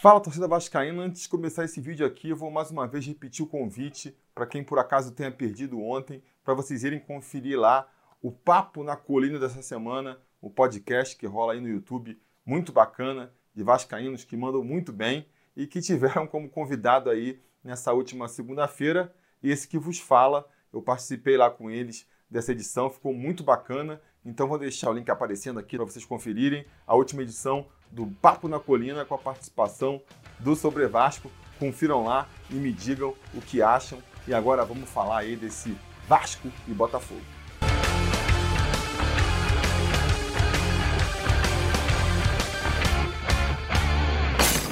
Fala torcida vascaína, antes de começar esse vídeo aqui, eu vou mais uma vez repetir o convite para quem por acaso tenha perdido ontem, para vocês irem conferir lá o Papo na Colina dessa semana, o podcast que rola aí no YouTube, muito bacana, de vascaínos que mandam muito bem e que tiveram como convidado aí nessa última segunda-feira, e esse que vos fala, eu participei lá com eles dessa edição, ficou muito bacana, então vou deixar o link aparecendo aqui para vocês conferirem. A última edição do Papo na Colina com a participação do Sobre Vasco. Confiram lá e me digam o que acham. E agora vamos falar aí desse Vasco e Botafogo.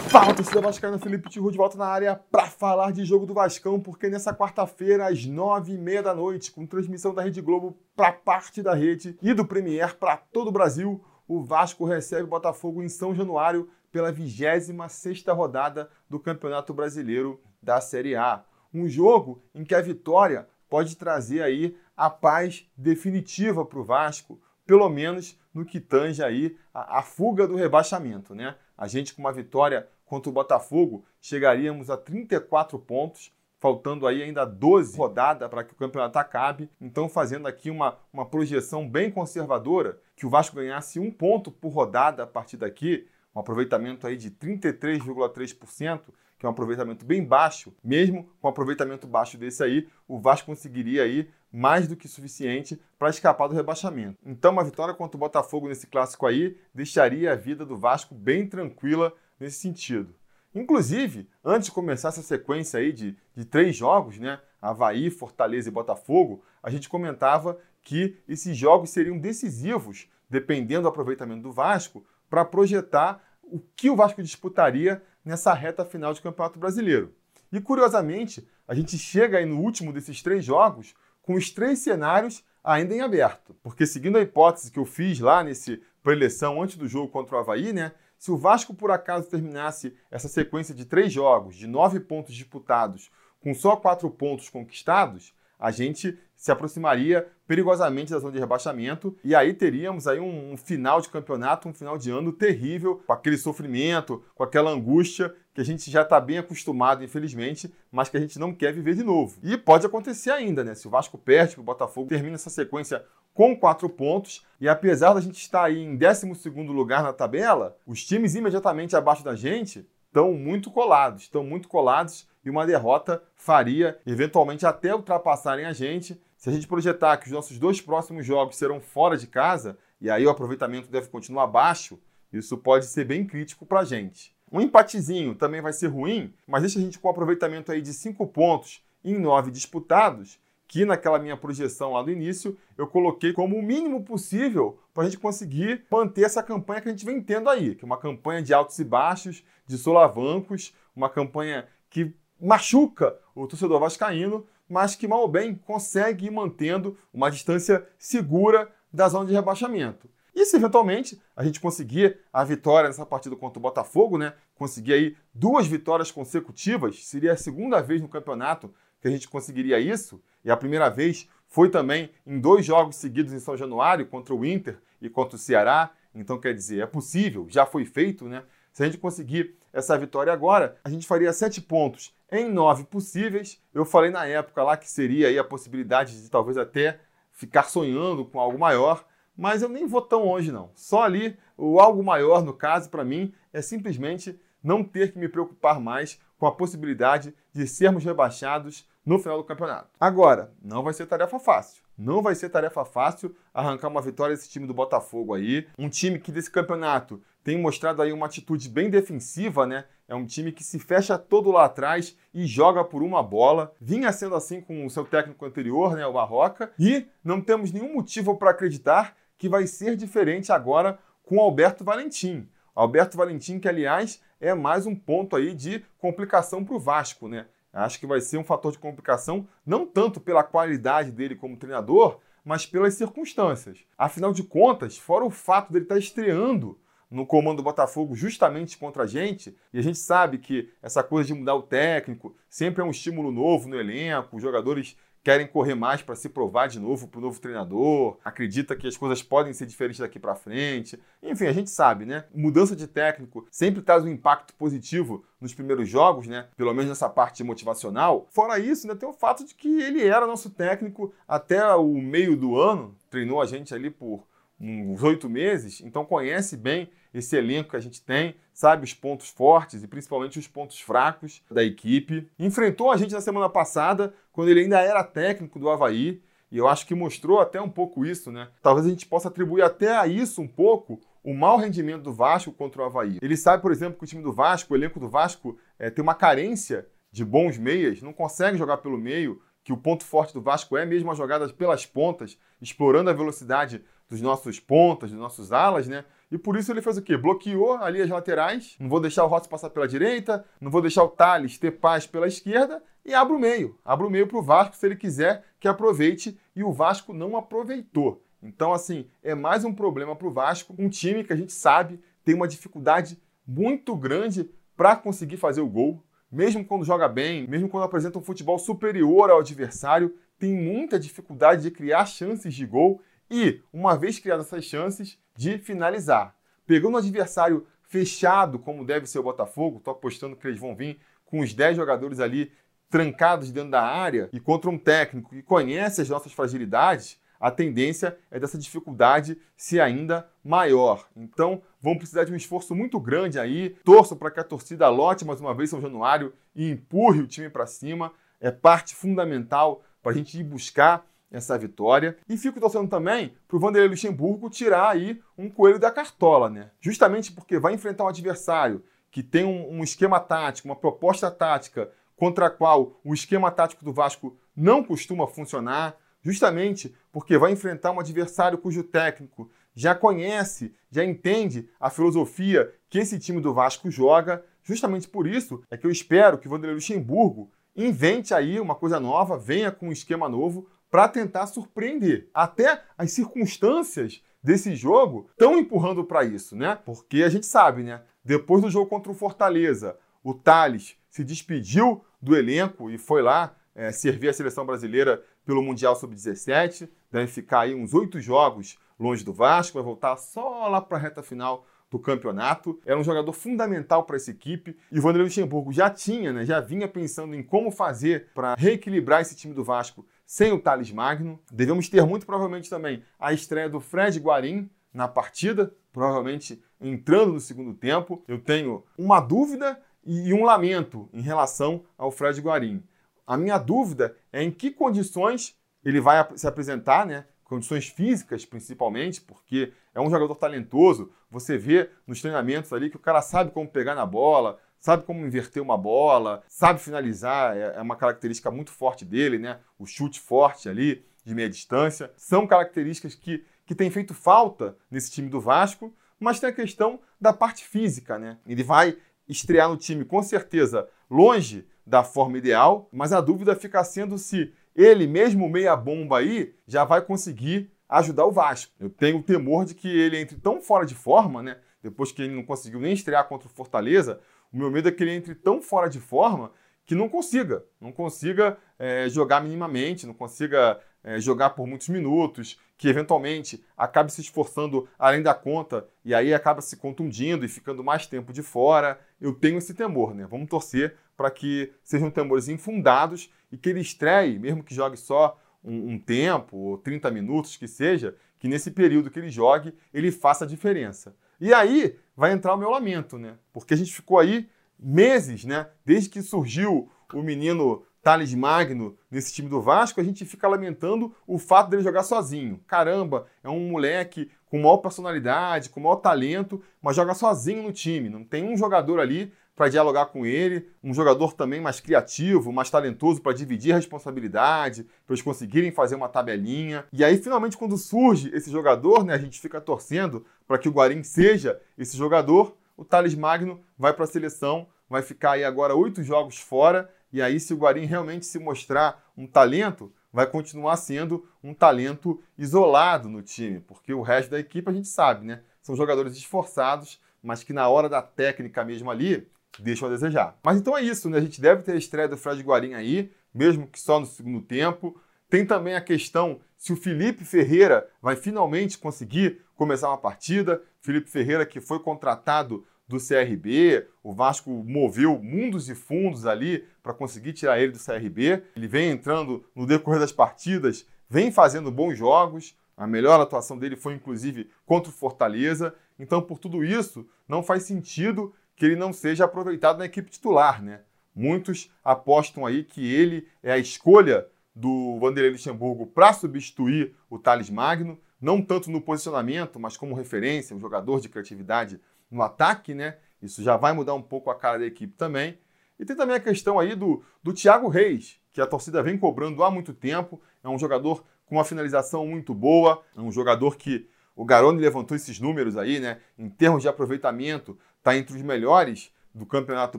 Fala, torcida vascaína, Felipe Tiru de volta na área para falar de jogo do Vascão, porque nessa quarta-feira, às nove e meia da noite, com transmissão da Rede Globo para parte da rede e do Premier para todo o Brasil, o Vasco recebe o Botafogo em São Januário pela 26ª rodada do Campeonato Brasileiro da Série A. Um jogo em que a vitória pode trazer aí a paz definitiva para o Vasco, pelo menos no que tange aí a, a, fuga do rebaixamento, né? A gente com uma vitória contra o Botafogo chegaríamos a 34 pontos, faltando aí ainda 12 rodadas para que o campeonato acabe. Então, fazendo aqui uma, uma projeção bem conservadora, que o Vasco ganhasse um ponto por rodada a partir daqui, um aproveitamento aí de 33,3%, que é um aproveitamento bem baixo, mesmo com um aproveitamento baixo desse aí, o Vasco conseguiria aí mais do que suficiente para escapar do rebaixamento. Então, uma vitória contra o Botafogo nesse clássico aí deixaria a vida do Vasco bem tranquila nesse sentido. Inclusive, antes de começar essa sequência aí de, de três jogos, né? Havaí, Fortaleza e Botafogo, a gente comentava que esses jogos seriam decisivos, dependendo do aproveitamento do Vasco, para projetar o que o Vasco disputaria nessa reta final de Campeonato Brasileiro. E curiosamente, a gente chega aí no último desses três jogos com os três cenários ainda em aberto. Porque seguindo a hipótese que eu fiz lá nesse preleção antes do jogo contra o Havaí, né? Se o Vasco por acaso terminasse essa sequência de três jogos, de nove pontos disputados, com só quatro pontos conquistados, a gente se aproximaria perigosamente da zona de rebaixamento e aí teríamos aí um, um, final de campeonato, um final de ano terrível, com aquele sofrimento, com aquela angústia que a gente já está bem acostumado, infelizmente, mas que a gente não quer viver de novo. E pode acontecer ainda, né? Se o Vasco perde, o Botafogo termina essa sequência com quatro pontos. E apesar da gente estar aí em 12 lugar na tabela, os times imediatamente abaixo da gente estão muito colados, estão muito colados e uma derrota faria eventualmente até ultrapassarem a gente. Se a gente projetar que os nossos dois próximos jogos serão fora de casa, e aí o aproveitamento deve continuar baixo, isso pode ser bem crítico para a gente. Um empatezinho também vai ser ruim, mas deixa a gente com um aproveitamento aí de 5 pontos em 9 disputados, que naquela minha projeção lá do início eu coloquei como o mínimo possível para a gente conseguir manter essa campanha que a gente vem tendo aí, que é uma campanha de altos e baixos, de solavancos, uma campanha que machuca o torcedor vascaíno, mas que mal ou bem consegue ir mantendo uma distância segura da zona de rebaixamento. E se eventualmente a gente conseguir a vitória nessa partida contra o Botafogo, né? Conseguir aí duas vitórias consecutivas, seria a segunda vez no campeonato que a gente conseguiria isso, e a primeira vez foi também em dois jogos seguidos em São Januário, contra o Inter e contra o Ceará. Então, quer dizer, é possível, já foi feito, né? Se a gente conseguir essa vitória agora, a gente faria sete pontos em nove possíveis. Eu falei na época lá que seria aí a possibilidade de talvez até ficar sonhando com algo maior, mas eu nem vou tão longe não. Só ali, o algo maior, no caso, para mim, é simplesmente não ter que me preocupar mais com a possibilidade de sermos rebaixados no final do campeonato. Agora, não vai ser tarefa fácil. Não vai ser tarefa fácil arrancar uma vitória desse time do Botafogo aí. Um time que desse campeonato tem mostrado aí uma atitude bem defensiva, né? É um time que se fecha todo lá atrás e joga por uma bola. Vinha sendo assim com o seu técnico anterior, né, o Barroca, e não temos nenhum motivo para acreditar que vai ser diferente agora com o Alberto Valentim. Alberto Valentim, que aliás é mais um ponto aí de complicação para o Vasco, né? Acho que vai ser um fator de complicação, não tanto pela qualidade dele como treinador, mas pelas circunstâncias. Afinal de contas, fora o fato dele estar estreando no comando do Botafogo justamente contra a gente, e a gente sabe que essa coisa de mudar o técnico sempre é um estímulo novo no elenco, os jogadores querem correr mais para se provar de novo para o novo treinador, acredita que as coisas podem ser diferentes daqui para frente. Enfim, a gente sabe, né? Mudança de técnico sempre traz um impacto positivo nos primeiros jogos, né? Pelo menos nessa parte motivacional. Fora isso, ainda tem o fato de que ele era nosso técnico até o meio do ano, treinou a gente ali por uns oito meses, então conhece bem esse elenco que a gente tem, sabe os pontos fortes e principalmente os pontos fracos da equipe. Enfrentou a gente na semana passada, quando ele ainda era técnico do Havaí, e eu acho que mostrou até um pouco isso, né? Talvez a gente possa atribuir até a isso um pouco o mau rendimento do Vasco contra o Havaí. Ele sabe, por exemplo, que o time do Vasco, o elenco do Vasco, é, tem uma carência de bons meias, não consegue jogar pelo meio, que o ponto forte do Vasco é mesmo as jogadas pelas pontas, explorando a velocidade dos nossos pontas, dos nossos alas, né? E por isso ele fez o quê? Bloqueou ali as laterais. Não vou deixar o Rossi passar pela direita, não vou deixar o Thales ter paz pela esquerda e abre o meio. Abre o meio para o Vasco se ele quiser que aproveite. E o Vasco não aproveitou. Então, assim, é mais um problema para o Vasco. Um time que a gente sabe tem uma dificuldade muito grande para conseguir fazer o gol. Mesmo quando joga bem, mesmo quando apresenta um futebol superior ao adversário, tem muita dificuldade de criar chances de gol e, uma vez criadas essas chances, de finalizar. Pegando um adversário fechado, como deve ser o Botafogo, estou apostando que eles vão vir com os 10 jogadores ali trancados dentro da área e contra um técnico que conhece as nossas fragilidades, a tendência é dessa dificuldade ser ainda maior. Então, vão precisar de um esforço muito grande aí. Torço para que a torcida lote mais uma vez São Januário e empurre o time para cima. É parte fundamental para a gente ir buscar essa vitória. E fico torcendo também para o Vanderlei Luxemburgo tirar aí um coelho da cartola, né? Justamente porque vai enfrentar um adversário que tem um, um esquema tático, uma proposta tática contra a qual o esquema tático do Vasco não costuma funcionar, justamente porque vai enfrentar um adversário cujo técnico já conhece, já entende a filosofia que esse time do Vasco joga. Justamente por isso é que eu espero que o Vanderlei Luxemburgo invente aí uma coisa nova, venha com um esquema novo para tentar surpreender. Até as circunstâncias desse jogo estão empurrando para isso, né? Porque a gente sabe, né? Depois do jogo contra o Fortaleza, o Thales se despediu do elenco e foi lá é, servir a seleção brasileira pelo Mundial Sub-17. Deve ficar aí uns oito jogos longe do Vasco, vai voltar só lá para a reta final do campeonato. Era um jogador fundamental para essa equipe. E o Vanderlei Luxemburgo já tinha, né, já vinha pensando em como fazer para reequilibrar esse time do Vasco sem o Thales Magno. Devemos ter muito provavelmente também a estreia do Fred Guarim na partida, provavelmente entrando no segundo tempo. Eu tenho uma dúvida e um lamento em relação ao Fred Guarim. A minha dúvida é em que condições ele vai se apresentar, né? condições físicas principalmente, porque é um jogador talentoso. Você vê nos treinamentos ali que o cara sabe como pegar na bola, sabe como inverter uma bola, sabe finalizar, é, é uma característica muito forte dele, né? O chute forte ali, de meia distância. São características que, que têm feito falta nesse time do Vasco, mas tem a questão da parte física, né? Ele vai estrear no time com certeza longe da forma ideal, mas a dúvida fica sendo se ele, mesmo meia bomba aí, já vai conseguir ajudar o Vasco. Eu tenho o temor de que ele entre tão fora de forma, né? Depois que ele não conseguiu nem estrear contra o Fortaleza, o meu medo é que ele entre tão fora de forma que não consiga, não consiga é, jogar minimamente, não consiga é, jogar por muitos minutos, que eventualmente acabe se esforçando além da conta e aí acaba se contundindo e ficando mais tempo de fora. Eu tenho esse temor, né? Vamos torcer para que sejam temores infundados e que ele estreie, mesmo que jogue só um, um tempo, ou 30 minutos que seja, que nesse período que ele jogue, ele faça a diferença. E aí vai entrar o meu lamento, né? Porque a gente ficou aí meses, né? Desde que surgiu o menino Thales Magno nesse time do Vasco, a gente fica lamentando o fato dele jogar sozinho. Caramba, é um moleque com maior personalidade, com maior talento, mas joga sozinho no time. Não tem um jogador ali para dialogar com ele, um jogador também mais criativo, mais talentoso para dividir a responsabilidade, para eles conseguirem fazer uma tabelinha. E aí, finalmente, quando surge esse jogador, né, a gente fica torcendo para que o Guarim seja esse jogador. O Thales Magno vai para a seleção, vai ficar aí agora oito jogos fora. E aí, se o Guarim realmente se mostrar um talento, vai continuar sendo um talento isolado no time, porque o resto da equipe a gente sabe, né? São jogadores esforçados, mas que na hora da técnica mesmo ali, deixam a desejar. Mas então é isso, né? A gente deve ter a estreia do Fred Guarim aí, mesmo que só no segundo tempo. Tem também a questão se o Felipe Ferreira vai finalmente conseguir começar uma partida. Felipe Ferreira que foi contratado do CRB, o Vasco moveu mundos e fundos ali para conseguir tirar ele do CRB. Ele vem entrando no decorrer das partidas, vem fazendo bons jogos. A melhor atuação dele foi inclusive contra o Fortaleza. Então, por tudo isso, não faz sentido que ele não seja aproveitado na equipe titular, né? Muitos apostam aí que ele é a escolha do Vanderlei Luxemburgo para substituir o Thales Magno, não tanto no posicionamento, mas como referência, um jogador de criatividade no ataque, né? Isso já vai mudar um pouco a cara da equipe também. E tem também a questão aí do, do Thiago Reis, que a torcida vem cobrando há muito tempo. É um jogador com uma finalização muito boa, é um jogador que o Garoni levantou esses números aí, né? Em termos de aproveitamento, está entre os melhores do Campeonato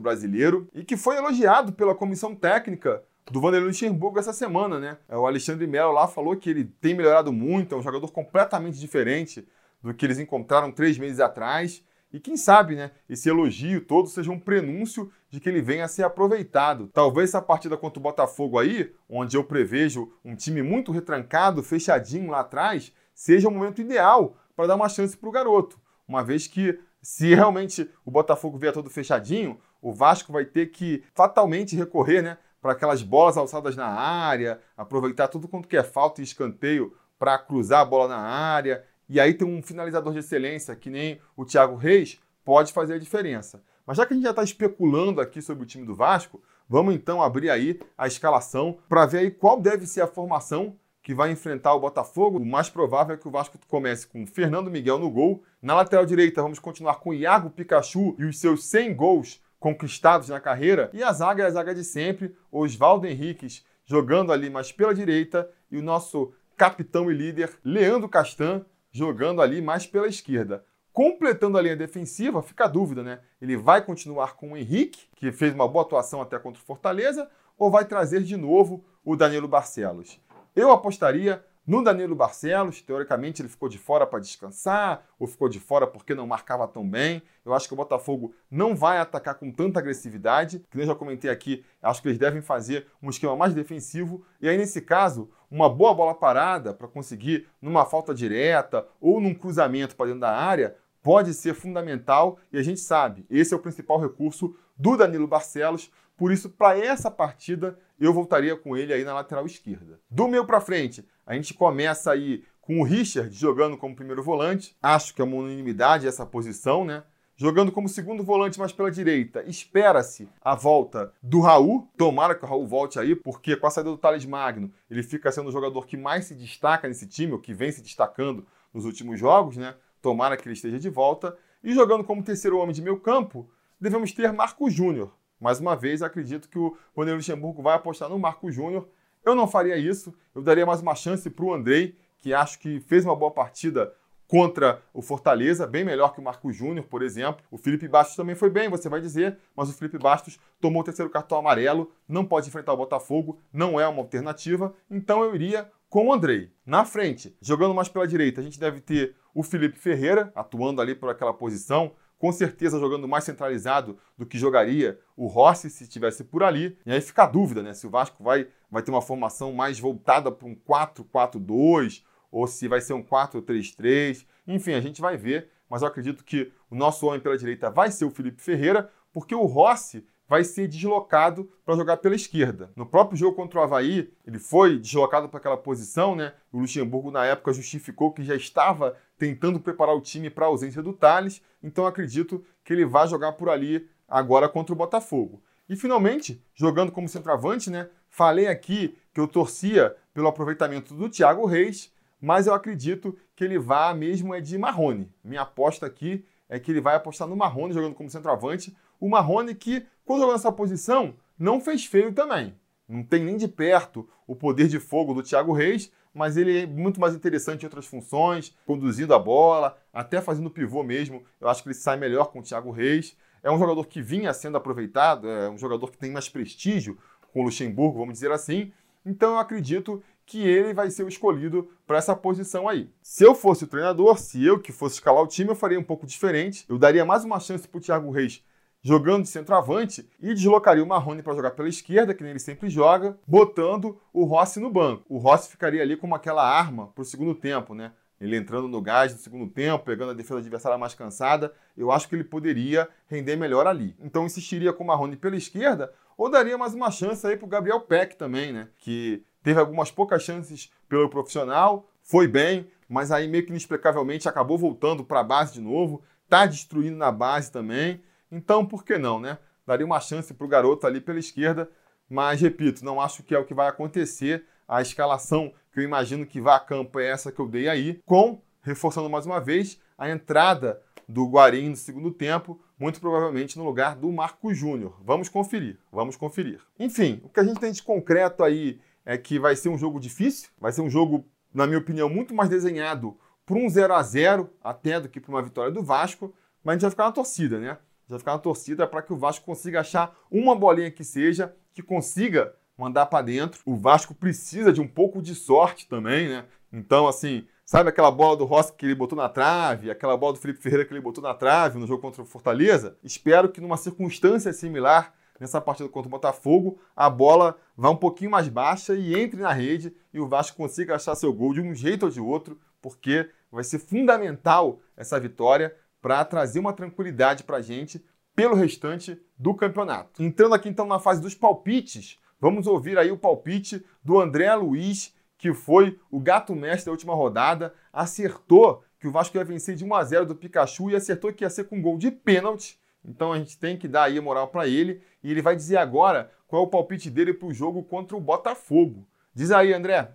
Brasileiro e que foi elogiado pela comissão técnica do Vanderlei Luxemburgo essa semana, né? É, o Alexandre Melo lá falou que ele tem melhorado muito, é um jogador completamente diferente do que eles encontraram três meses atrás. E quem sabe, né, esse elogio todo seja um prenúncio de que ele venha a ser aproveitado. Talvez essa partida contra o Botafogo aí, onde eu prevejo um time muito retrancado, fechadinho lá atrás, seja o momento ideal para dar uma chance para o garoto. Uma vez que, se realmente o Botafogo vier todo fechadinho, o Vasco vai ter que fatalmente recorrer né, para aquelas bolas alçadas na área, aproveitar tudo quanto que é falta e escanteio para cruzar a bola na área. E aí tem um finalizador de excelência, que nem o Thiago Reis, pode fazer a diferença. Mas já que a gente já está especulando aqui sobre o time do Vasco, vamos então abrir aí a escalação para ver aí qual deve ser a formação que vai enfrentar o Botafogo. O mais provável é que o Vasco comece com Fernando Miguel no gol. Na lateral direita, vamos continuar com Iago Pikachu e os seus 100 gols conquistados na carreira. E a zaga é a zaga de sempre, Oswaldo Henriques jogando ali mais pela direita e o nosso capitão e líder Leandro Castan jogando ali mais pela esquerda. Completando a linha defensiva, fica a dúvida, né? Ele vai continuar com o Henrique, que fez uma boa atuação até contra o Fortaleza, ou vai trazer de novo o Danilo Barcelos? Eu apostaria no Danilo Barcelos, teoricamente ele ficou de fora para descansar, ou ficou de fora porque não marcava tão bem. Eu acho que o Botafogo não vai atacar com tanta agressividade, que eu já comentei aqui, acho que eles devem fazer um esquema mais defensivo. E aí, nesse caso, uma boa bola parada para conseguir, numa falta direta ou num cruzamento para dentro da área, pode ser fundamental e a gente sabe, esse é o principal recurso do Danilo Barcelos. Por isso, para essa partida, eu voltaria com ele aí na lateral esquerda. Do meio para frente, a gente começa aí com o Richard jogando como primeiro volante. Acho que é uma unanimidade essa posição, né? Jogando como segundo volante, mas pela direita, espera-se a volta do Raul. Tomara que o Raul volte aí, porque com a saída do Thales Magno, ele fica sendo o jogador que mais se destaca nesse time, ou que vem se destacando nos últimos jogos, né? Tomara que ele esteja de volta. E jogando como terceiro homem de meio campo, devemos ter Marco Júnior. Mais uma vez, acredito que o Vanderlei Luxemburgo vai apostar no Marco Júnior. Eu não faria isso, eu daria mais uma chance para o Andrei, que acho que fez uma boa partida contra o Fortaleza, bem melhor que o Marco Júnior, por exemplo. O Felipe Bastos também foi bem, você vai dizer, mas o Felipe Bastos tomou o terceiro cartão amarelo, não pode enfrentar o Botafogo, não é uma alternativa, então eu iria com o Andrei. Na frente, jogando mais pela direita, a gente deve ter o Felipe Ferreira, atuando ali por aquela posição, com certeza jogando mais centralizado do que jogaria o Rossi se estivesse por ali. E aí fica a dúvida, né? Se o Vasco vai, vai ter uma formação mais voltada para um 4-4-2 ou se vai ser um 4-3-3. Enfim, a gente vai ver, mas eu acredito que o nosso homem pela direita vai ser o Felipe Ferreira, porque o Rossi vai ser deslocado para jogar pela esquerda. No próprio jogo contra o Havaí, ele foi deslocado para aquela posição, né? O Luxemburgo, na época, justificou que já estava tentando preparar o time para a ausência do Thales, então acredito que ele vai jogar por ali agora contra o Botafogo. E finalmente, jogando como centroavante, né? Falei aqui que eu torcia pelo aproveitamento do Thiago Reis, mas eu acredito que ele vá mesmo é de Marrone. Minha aposta aqui é que ele vai apostar no Marrone jogando como centroavante. O Marrone que quando jogou nessa posição, não fez feio também. Não tem nem de perto o poder de fogo do Thiago Reis, mas ele é muito mais interessante em outras funções, conduzindo a bola, até fazendo pivô mesmo. Eu acho que ele sai melhor com o Thiago Reis. É um jogador que vinha sendo aproveitado, é um jogador que tem mais prestígio com o Luxemburgo, vamos dizer assim. Então eu acredito que ele vai ser o escolhido para essa posição aí. Se eu fosse o treinador, se eu que fosse escalar o time, eu faria um pouco diferente. Eu daria mais uma chance para o Thiago Reis jogando de centroavante e deslocaria o Marrone para jogar pela esquerda, que nem ele sempre joga, botando o Rossi no banco. O Rossi ficaria ali como aquela arma para o segundo tempo, né? Ele entrando no gás no segundo tempo, pegando a defesa adversária mais cansada, eu acho que ele poderia render melhor ali. Então insistiria com o Marrone pela esquerda, ou daria mais uma chance aí para o Gabriel Peck também, né? Que teve algumas poucas chances pelo profissional, foi bem, mas aí meio que inexplicavelmente acabou voltando para a base de novo, tá destruindo na base também. Então, por que não, né? Daria uma chance para o garoto ali pela esquerda, mas repito, não acho que é o que vai acontecer. A escalação que eu imagino que vá a campo é essa que eu dei aí, com, reforçando mais uma vez, a entrada do Guarim no segundo tempo, muito provavelmente no lugar do Marco Júnior. Vamos conferir, vamos conferir. Enfim, o que a gente tem de concreto aí é que vai ser um jogo difícil, vai ser um jogo na minha opinião, muito mais desenhado para um 0 a 0 até do que para uma vitória do Vasco, mas a gente vai ficar na torcida, né? Vai ficar na torcida para que o Vasco consiga achar uma bolinha que seja, que consiga mandar para dentro. O Vasco precisa de um pouco de sorte também, né? Então, assim, sabe aquela bola do Rossi que ele botou na trave, aquela bola do Felipe Ferreira que ele botou na trave no jogo contra o Fortaleza? Espero que numa circunstância similar nessa partida contra o Botafogo, a bola vá um pouquinho mais baixa e entre na rede e o Vasco consiga achar seu gol de um jeito ou de outro, porque vai ser fundamental essa vitória para trazer uma tranquilidade para a gente pelo restante do campeonato. Entrando aqui então na fase dos palpites, vamos ouvir aí o palpite do André Luiz, que foi o gato mestre da última rodada, acertou que o Vasco ia vencer de 1 a 0 do Pikachu e acertou que ia ser com gol de pênalti então a gente tem que dar aí moral para ele e ele vai dizer agora qual é o palpite dele para o jogo contra o Botafogo. Diz aí, André.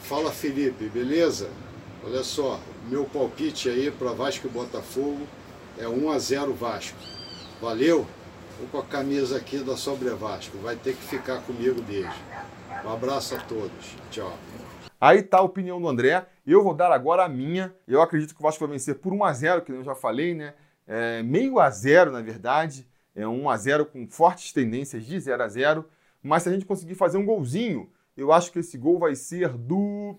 Fala, Felipe, beleza? Olha só, meu palpite aí para Vasco e Botafogo é 1 a 0 Vasco. Valeu? Vou com a camisa aqui da Sobre Vasco. Vai ter que ficar comigo desde. Um abraço a todos. Tchau. Aí tá a opinião do André. Eu vou dar agora a minha. Eu acredito que o Vasco vai vencer por 1 a 0, que eu já falei, né? é, meio a zero, na verdade, é um a 0 com fortes tendências de 0 a 0, mas se a gente conseguir fazer um golzinho, eu acho que esse gol vai ser do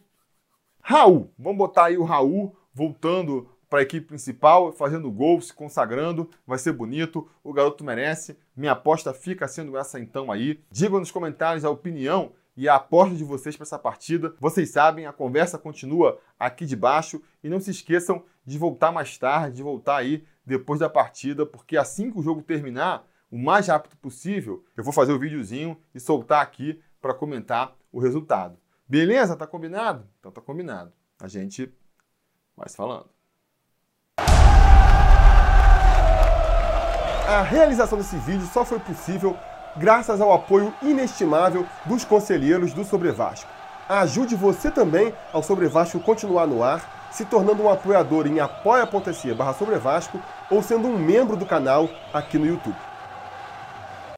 Raul. Vamos botar aí o Raul voltando para a equipe principal, fazendo gol, se consagrando, vai ser bonito, o garoto merece. Minha aposta fica sendo essa então aí. Digam nos comentários a opinião e a aposta de vocês para essa partida. Vocês sabem, a conversa continua aqui de baixo e não se esqueçam de voltar mais tarde, de voltar aí depois da partida, porque assim que o jogo terminar, o mais rápido possível, eu vou fazer o um videozinho e soltar aqui para comentar o resultado. Beleza? Tá combinado? Então tá combinado. A gente vai se falando. A realização desse vídeo só foi possível graças ao apoio inestimável dos conselheiros do Sobre Vasco. Ajude você também ao Sobre Vasco continuar no ar se tornando um apoiador em apoia.se barra ou sendo um membro do canal aqui no YouTube.